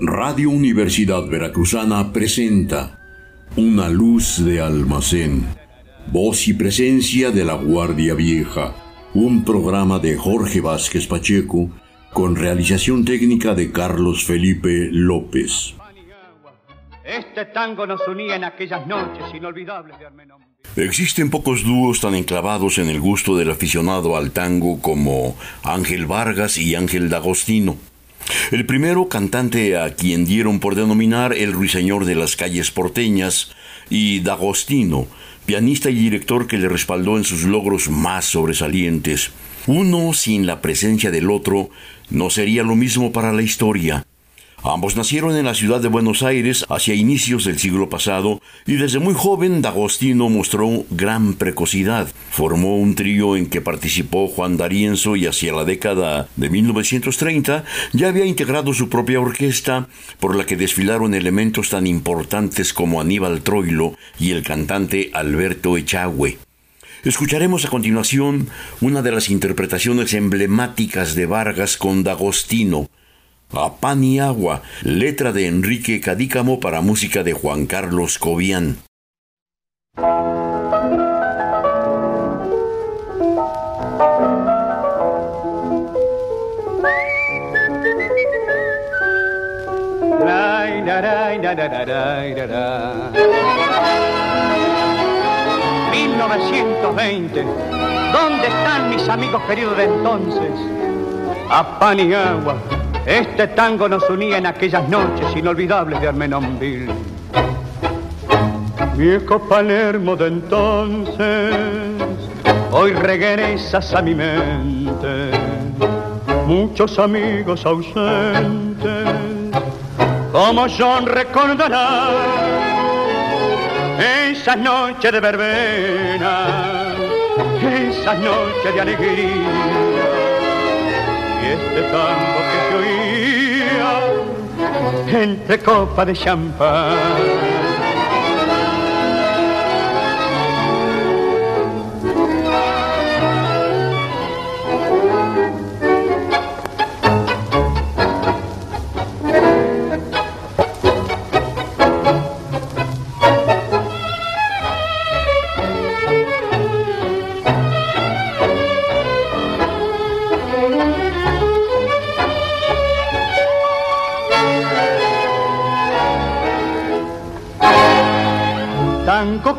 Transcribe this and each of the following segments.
Radio Universidad Veracruzana presenta Una luz de almacén, voz y presencia de la Guardia Vieja, un programa de Jorge Vázquez Pacheco con realización técnica de Carlos Felipe López. Este tango nos unía en aquellas noches inolvidables de Armenón. Existen pocos dúos tan enclavados en el gusto del aficionado al tango como Ángel Vargas y Ángel D'Agostino. El primero, cantante a quien dieron por denominar el ruiseñor de las calles porteñas, y D'Agostino, pianista y director que le respaldó en sus logros más sobresalientes. Uno sin la presencia del otro no sería lo mismo para la historia. Ambos nacieron en la ciudad de Buenos Aires hacia inicios del siglo pasado y desde muy joven D'Agostino mostró gran precocidad. Formó un trío en que participó Juan D'Arienzo y hacia la década de 1930 ya había integrado su propia orquesta por la que desfilaron elementos tan importantes como Aníbal Troilo y el cantante Alberto Echagüe. Escucharemos a continuación una de las interpretaciones emblemáticas de Vargas con D'Agostino, a pan y agua, letra de Enrique Cadícamo para música de Juan Carlos Cobian. ...1920... ¿Dónde están mis amigos queridos de entonces? A pan y agua, este tango nos unía en aquellas noches inolvidables de Armenonville. Viejo Palermo de entonces, hoy regresas a mi mente. Muchos amigos ausentes, como John recordará esas noches de verbena, esas noches de alegría este tango que se oía entre copas de champán.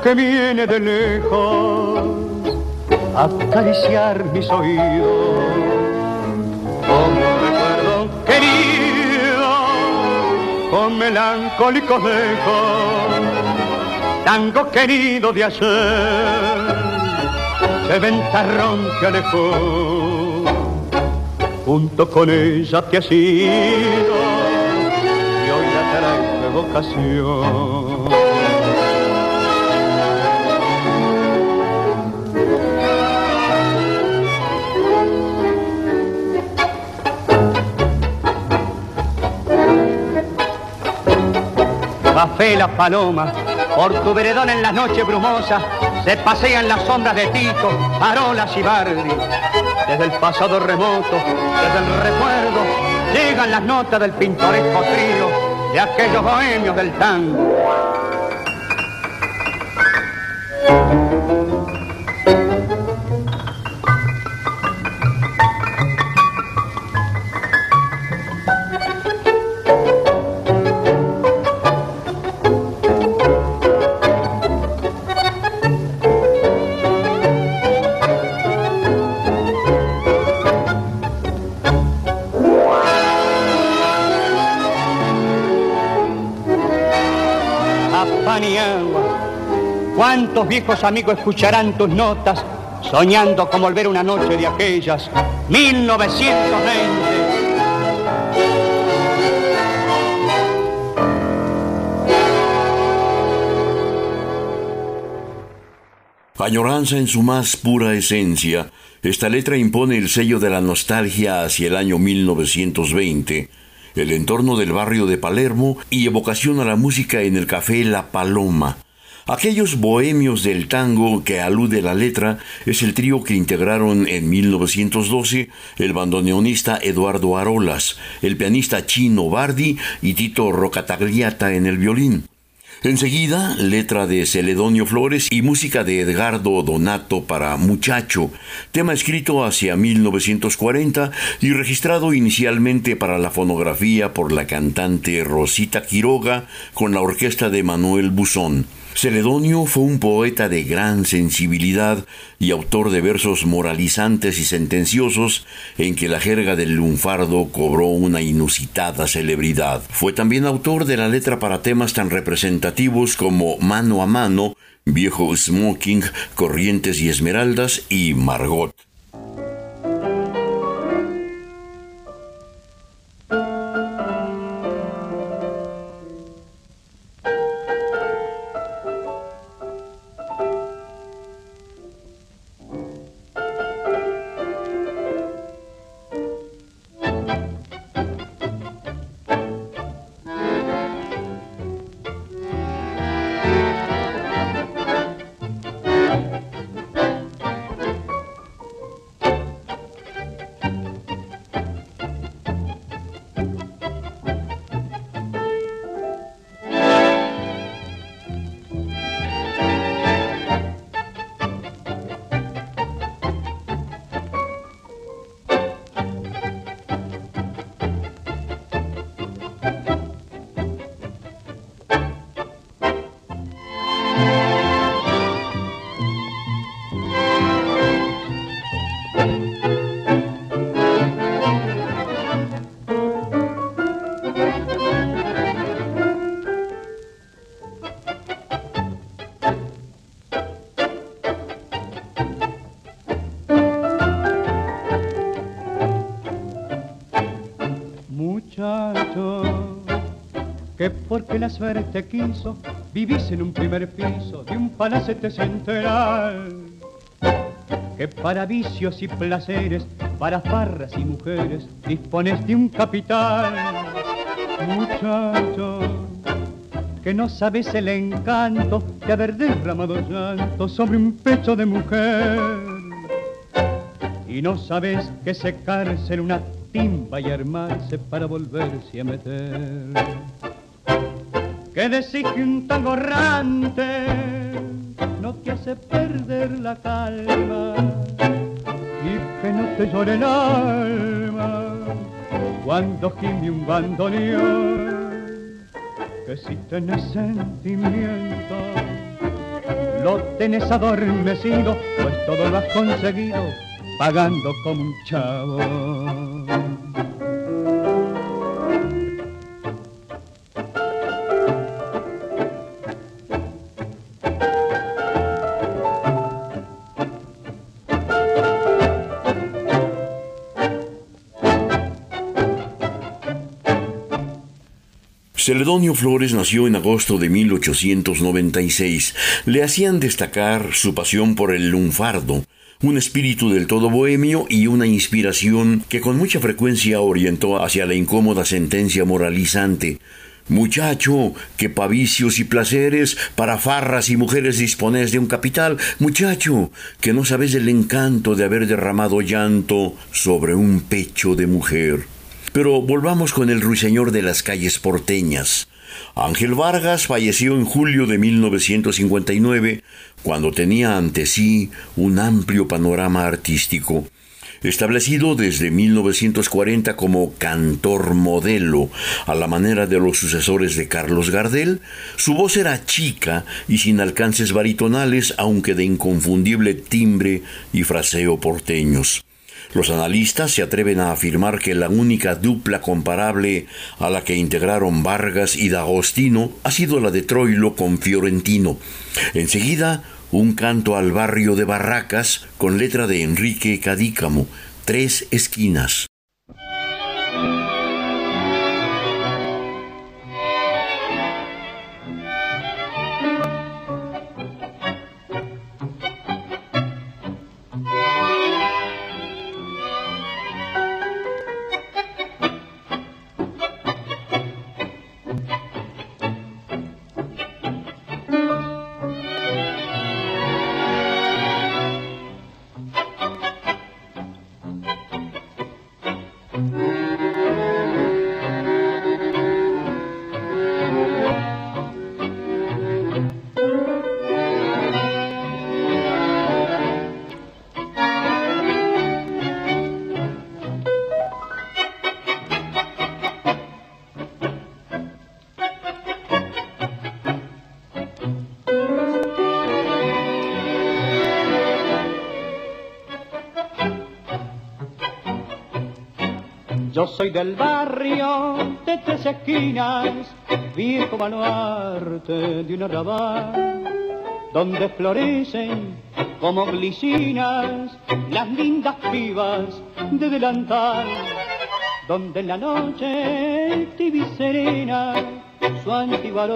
Que viene de lejos a acariciar mis oídos. Como recuerdo querido, con melancólicos lejos, tango querido de ayer, se ventarrón que alejó, junto con ella te ha sido, y hoy la trae vocación. Fe la paloma, por tu veredón en las noches brumosas, se pasean las sombras de Tito, Parolas y Bardi. Desde el pasado remoto, desde el recuerdo, llegan las notas del pintoresco trío de aquellos bohemios del tango. ¿Cuántos viejos amigos escucharán tus notas soñando con volver una noche de aquellas 1920? Añoranza en su más pura esencia, esta letra impone el sello de la nostalgia hacia el año 1920 el entorno del barrio de Palermo y evocación a la música en el café La Paloma, Aquellos bohemios del tango que alude la letra es el trío que integraron en 1912 el bandoneonista Eduardo Arolas, el pianista Chino Bardi y Tito Rocatagliata en el violín. Enseguida, letra de Celedonio Flores y música de Edgardo Donato para Muchacho, tema escrito hacia 1940 y registrado inicialmente para la fonografía por la cantante Rosita Quiroga con la orquesta de Manuel Buzón. Celedonio fue un poeta de gran sensibilidad y autor de versos moralizantes y sentenciosos en que la jerga del lunfardo cobró una inusitada celebridad. Fue también autor de la letra para temas tan representativos como Mano a Mano, Viejo Smoking, Corrientes y Esmeraldas y Margot. Porque la suerte quiso, vivís en un primer piso de un palacete central. Que para vicios y placeres, para farras y mujeres, dispones de un capital. Muchacho, que no sabes el encanto de haber derramado llanto sobre un pecho de mujer. Y no sabes que secarse en una timba y armarse para volverse a meter que decís que un tango errante no te hace perder la calma y que no te llore el alma cuando gime un bandoneón. Que si tenés sentimiento lo tenés adormecido pues todo lo has conseguido pagando como un chavo Celedonio Flores nació en agosto de 1896. Le hacían destacar su pasión por el lunfardo, un espíritu del todo bohemio y una inspiración que con mucha frecuencia orientó hacia la incómoda sentencia moralizante. Muchacho, que pa' vicios y placeres, para farras y mujeres dispones de un capital. Muchacho, que no sabes el encanto de haber derramado llanto sobre un pecho de mujer. Pero volvamos con el ruiseñor de las calles porteñas. Ángel Vargas falleció en julio de 1959, cuando tenía ante sí un amplio panorama artístico. Establecido desde 1940 como cantor modelo, a la manera de los sucesores de Carlos Gardel, su voz era chica y sin alcances baritonales, aunque de inconfundible timbre y fraseo porteños. Los analistas se atreven a afirmar que la única dupla comparable a la que integraron Vargas y D'Agostino ha sido la de Troilo con Fiorentino. Enseguida, un canto al barrio de Barracas con letra de Enrique Cadícamo, Tres Esquinas. Yo soy del barrio de tres esquinas, viejo baluarte de un arrabal, donde florecen como glicinas las lindas pibas de delantal, donde en la noche tibia serena su antiguo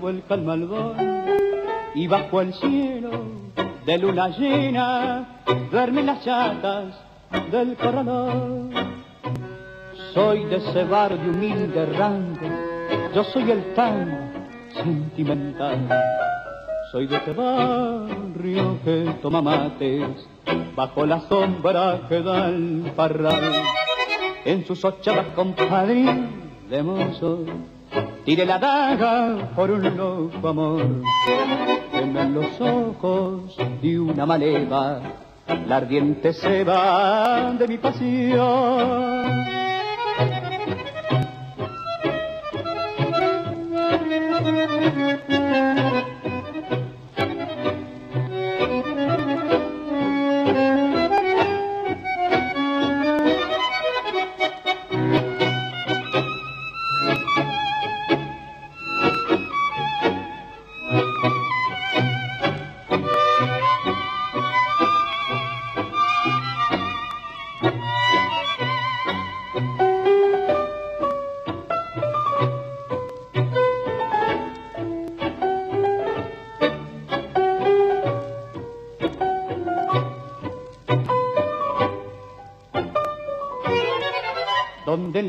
vuelca al malvón y bajo el cielo de luna llena duermen las chatas del corralón. Soy de ese barrio humilde rango, yo soy el tango sentimental. Soy de ese barrio que toma mates bajo la sombra que da el parral. En sus ochavas compadre de mozo, tire la daga por un loco amor. En los ojos de una maleva la ardiente se de mi pasión.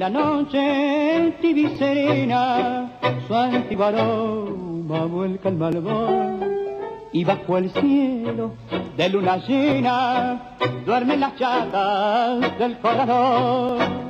La noche su antiguo aroma vuelca el malvón y bajo el cielo de luna duermen las chatas del corredor.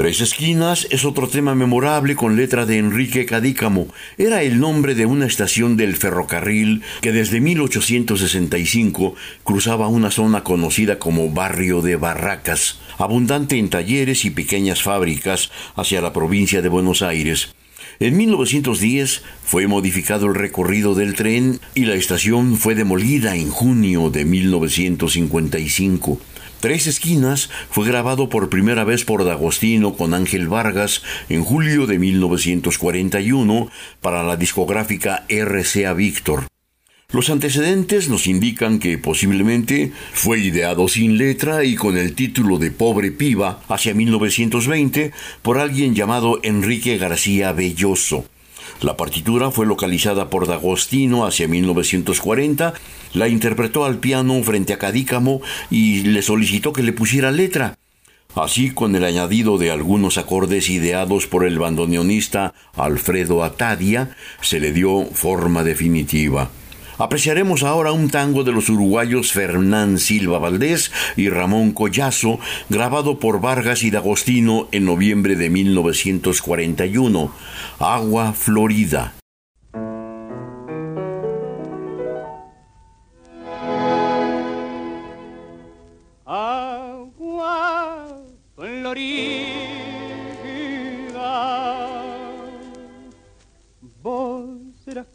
Tres Esquinas es otro tema memorable con letra de Enrique Cadícamo. Era el nombre de una estación del ferrocarril que desde 1865 cruzaba una zona conocida como Barrio de Barracas, abundante en talleres y pequeñas fábricas hacia la provincia de Buenos Aires. En 1910 fue modificado el recorrido del tren y la estación fue demolida en junio de 1955. Tres Esquinas fue grabado por primera vez por D'Agostino con Ángel Vargas en julio de 1941 para la discográfica RCA Víctor. Los antecedentes nos indican que posiblemente fue ideado sin letra y con el título de Pobre Piba hacia 1920 por alguien llamado Enrique García Belloso. La partitura fue localizada por D'Agostino hacia 1940, la interpretó al piano frente a Cadícamo y le solicitó que le pusiera letra. Así, con el añadido de algunos acordes ideados por el bandoneonista Alfredo Atadia, se le dio forma definitiva. Apreciaremos ahora un tango de los uruguayos Fernán Silva Valdés y Ramón Collazo, grabado por Vargas y D'Agostino en noviembre de 1941, Agua Florida. Florida, vos serás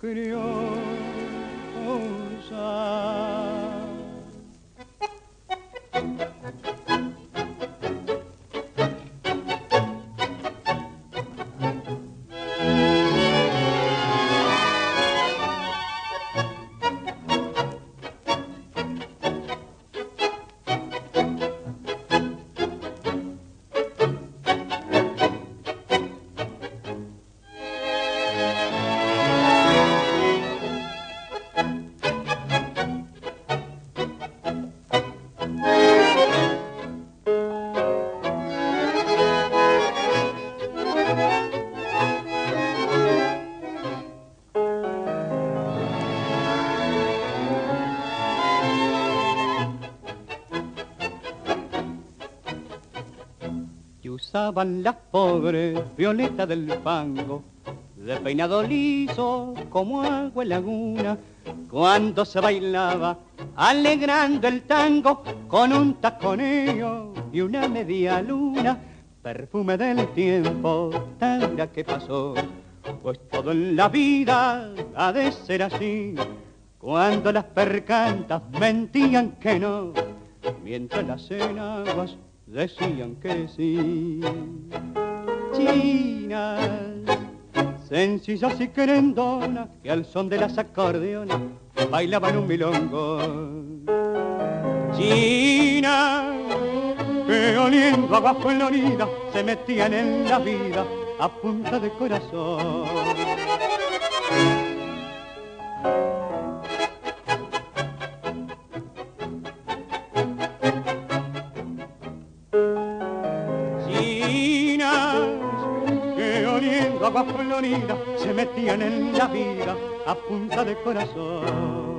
usaban las pobres violetas del fango, de peinado liso como agua en laguna, cuando se bailaba alegrando el tango con un taconeo y una media luna, perfume del tiempo, tanga que pasó, pues todo en la vida ha de ser así, cuando las percantas mentían que no, mientras las enaguas decían que sí. Chinas, sencillas y querendonas, que al son de las acordeonas bailaban un milongo. Chinas, que oliendo agua florida se metían en la vida a punta de corazón. Se metían en la vida a punta de corazón.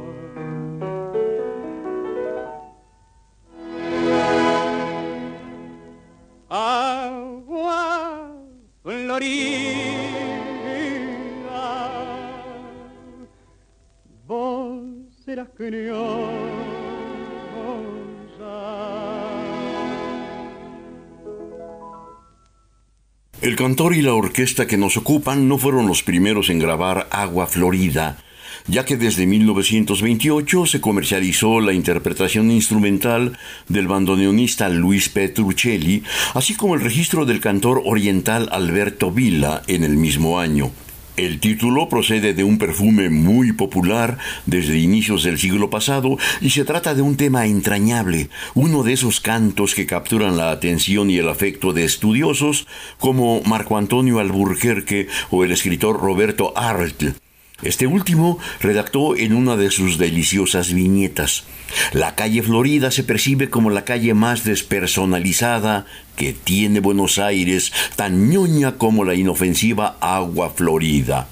El cantor y la orquesta que nos ocupan no fueron los primeros en grabar Agua Florida, ya que desde 1928 se comercializó la interpretación instrumental del bandoneonista Luis Petruccelli, así como el registro del cantor oriental Alberto Villa en el mismo año. El título procede de un perfume muy popular desde inicios del siglo pasado y se trata de un tema entrañable, uno de esos cantos que capturan la atención y el afecto de estudiosos como Marco Antonio Alburquerque o el escritor Roberto Arlt. Este último redactó en una de sus deliciosas viñetas. La calle Florida se percibe como la calle más despersonalizada que tiene Buenos Aires, tan ñoña como la inofensiva Agua Florida.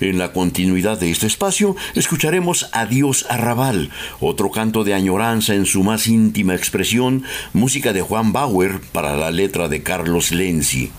En la continuidad de este espacio escucharemos Adiós Arrabal, otro canto de añoranza en su más íntima expresión, música de Juan Bauer para la letra de Carlos Lenzi.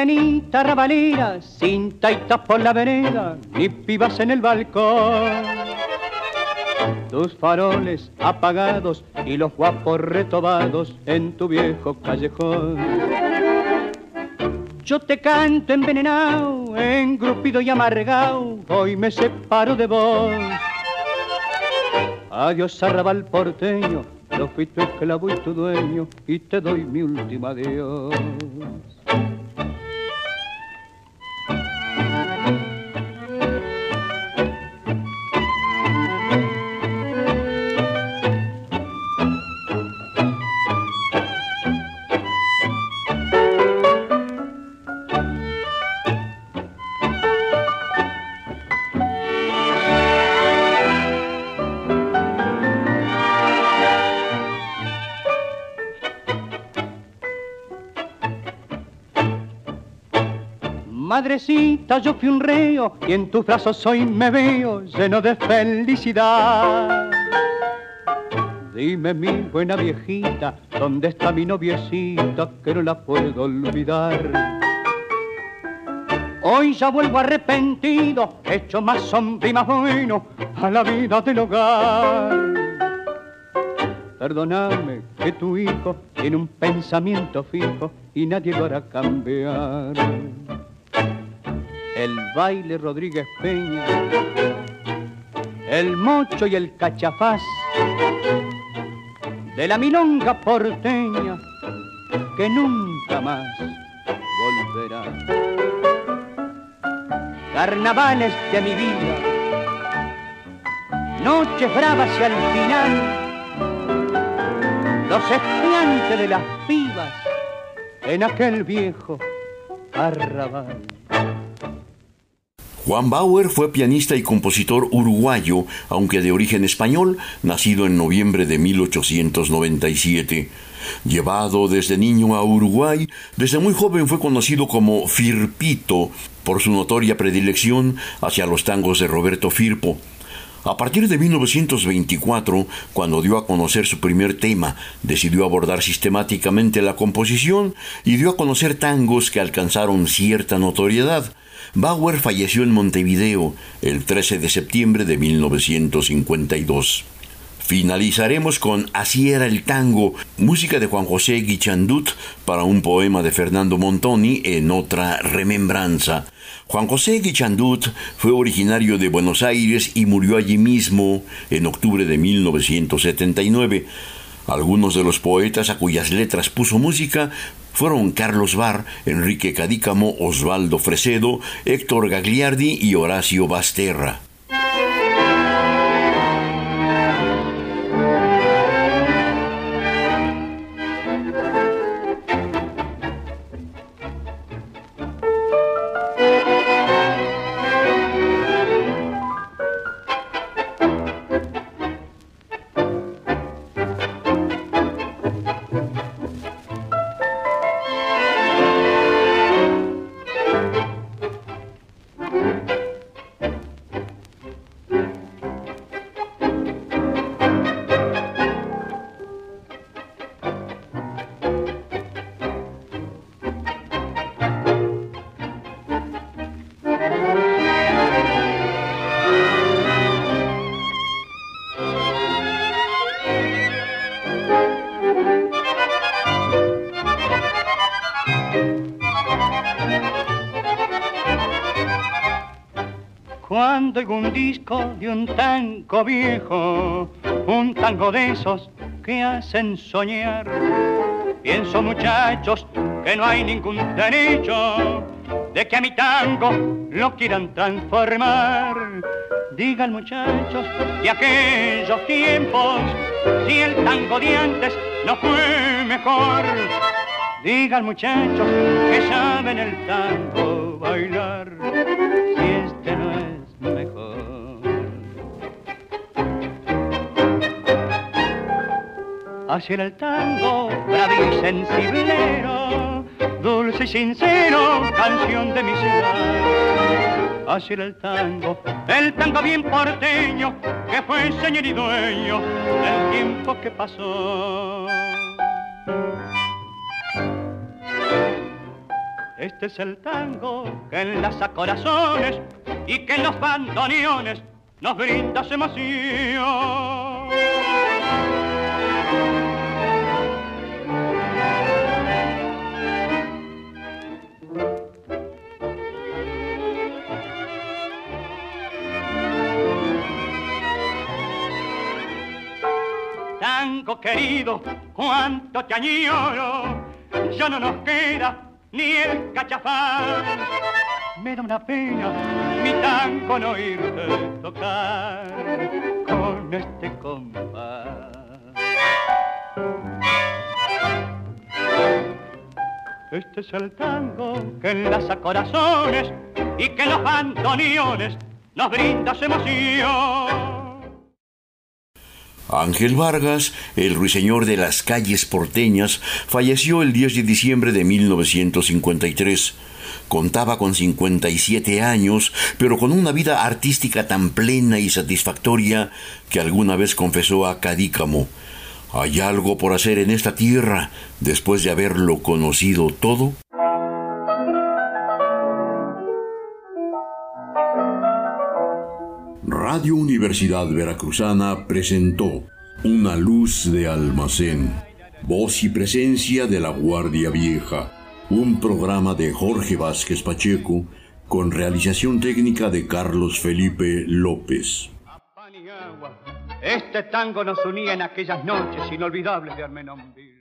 Mañanita rabalera, sin taitas por la vereda, ni pibas en el balcón. Tus faroles apagados y los guapos retobados en tu viejo callejón. Yo te canto envenenado, engrupido y amargado, hoy me separo de vos. Adiós arrabal porteño, yo fui tu esclavo y tu dueño, y te doy mi último adiós. Madrecita, yo fui un reo y en tus brazos hoy me veo lleno de felicidad. Dime mi buena viejita, ¿dónde está mi noviecita que no la puedo olvidar? Hoy ya vuelvo arrepentido, hecho más sombra y más bueno a la vida del hogar. Perdóname que tu hijo tiene un pensamiento fijo y nadie lo hará cambiar el baile Rodríguez Peña, el mocho y el cachafaz, de la milonga porteña que nunca más volverá. Carnavales de mi vida, noches bravas y al final los estudiantes de las pibas en aquel viejo arrabal. Juan Bauer fue pianista y compositor uruguayo, aunque de origen español, nacido en noviembre de 1897. Llevado desde niño a Uruguay, desde muy joven fue conocido como Firpito por su notoria predilección hacia los tangos de Roberto Firpo. A partir de 1924, cuando dio a conocer su primer tema, decidió abordar sistemáticamente la composición y dio a conocer tangos que alcanzaron cierta notoriedad. Bauer falleció en Montevideo el 13 de septiembre de 1952. Finalizaremos con Así era el tango, música de Juan José Guichandut para un poema de Fernando Montoni en otra remembranza. Juan José Guichandut fue originario de Buenos Aires y murió allí mismo en octubre de 1979. Algunos de los poetas a cuyas letras puso música fueron Carlos Barr, Enrique Cadícamo, Osvaldo Fresedo, Héctor Gagliardi y Horacio Basterra. Un disco de un tango viejo, un tango de esos que hacen soñar. Pienso muchachos que no hay ningún derecho de que a mi tango lo quieran transformar. Digan muchachos de aquellos tiempos, si el tango de antes no fue mejor. Digan muchachos que saben el tango bailar, Así era el tango, bravo y sensiblero, dulce y sincero, canción de mi ciudad. Así era el tango, el tango bien porteño, que fue señor y dueño del tiempo que pasó. Este es el tango que enlaza corazones y que en los bandoneones nos brinda emoción. Tango querido, cuánto te añoro, ya no nos queda ni el cachafán. Me da una pena mi tango no irte tocar con este compás. Este es el tango que enlaza corazones y que los bandoneones nos brinda su emoción. Ángel Vargas, el ruiseñor de las calles porteñas, falleció el 10 de diciembre de 1953. Contaba con 57 años, pero con una vida artística tan plena y satisfactoria que alguna vez confesó a Cadícamo, ¿hay algo por hacer en esta tierra después de haberlo conocido todo? Radio Universidad Veracruzana presentó Una luz de almacén, voz y presencia de la Guardia Vieja, un programa de Jorge Vázquez Pacheco con realización técnica de Carlos Felipe López. Este tango nos unía en aquellas noches inolvidables de Armenonville.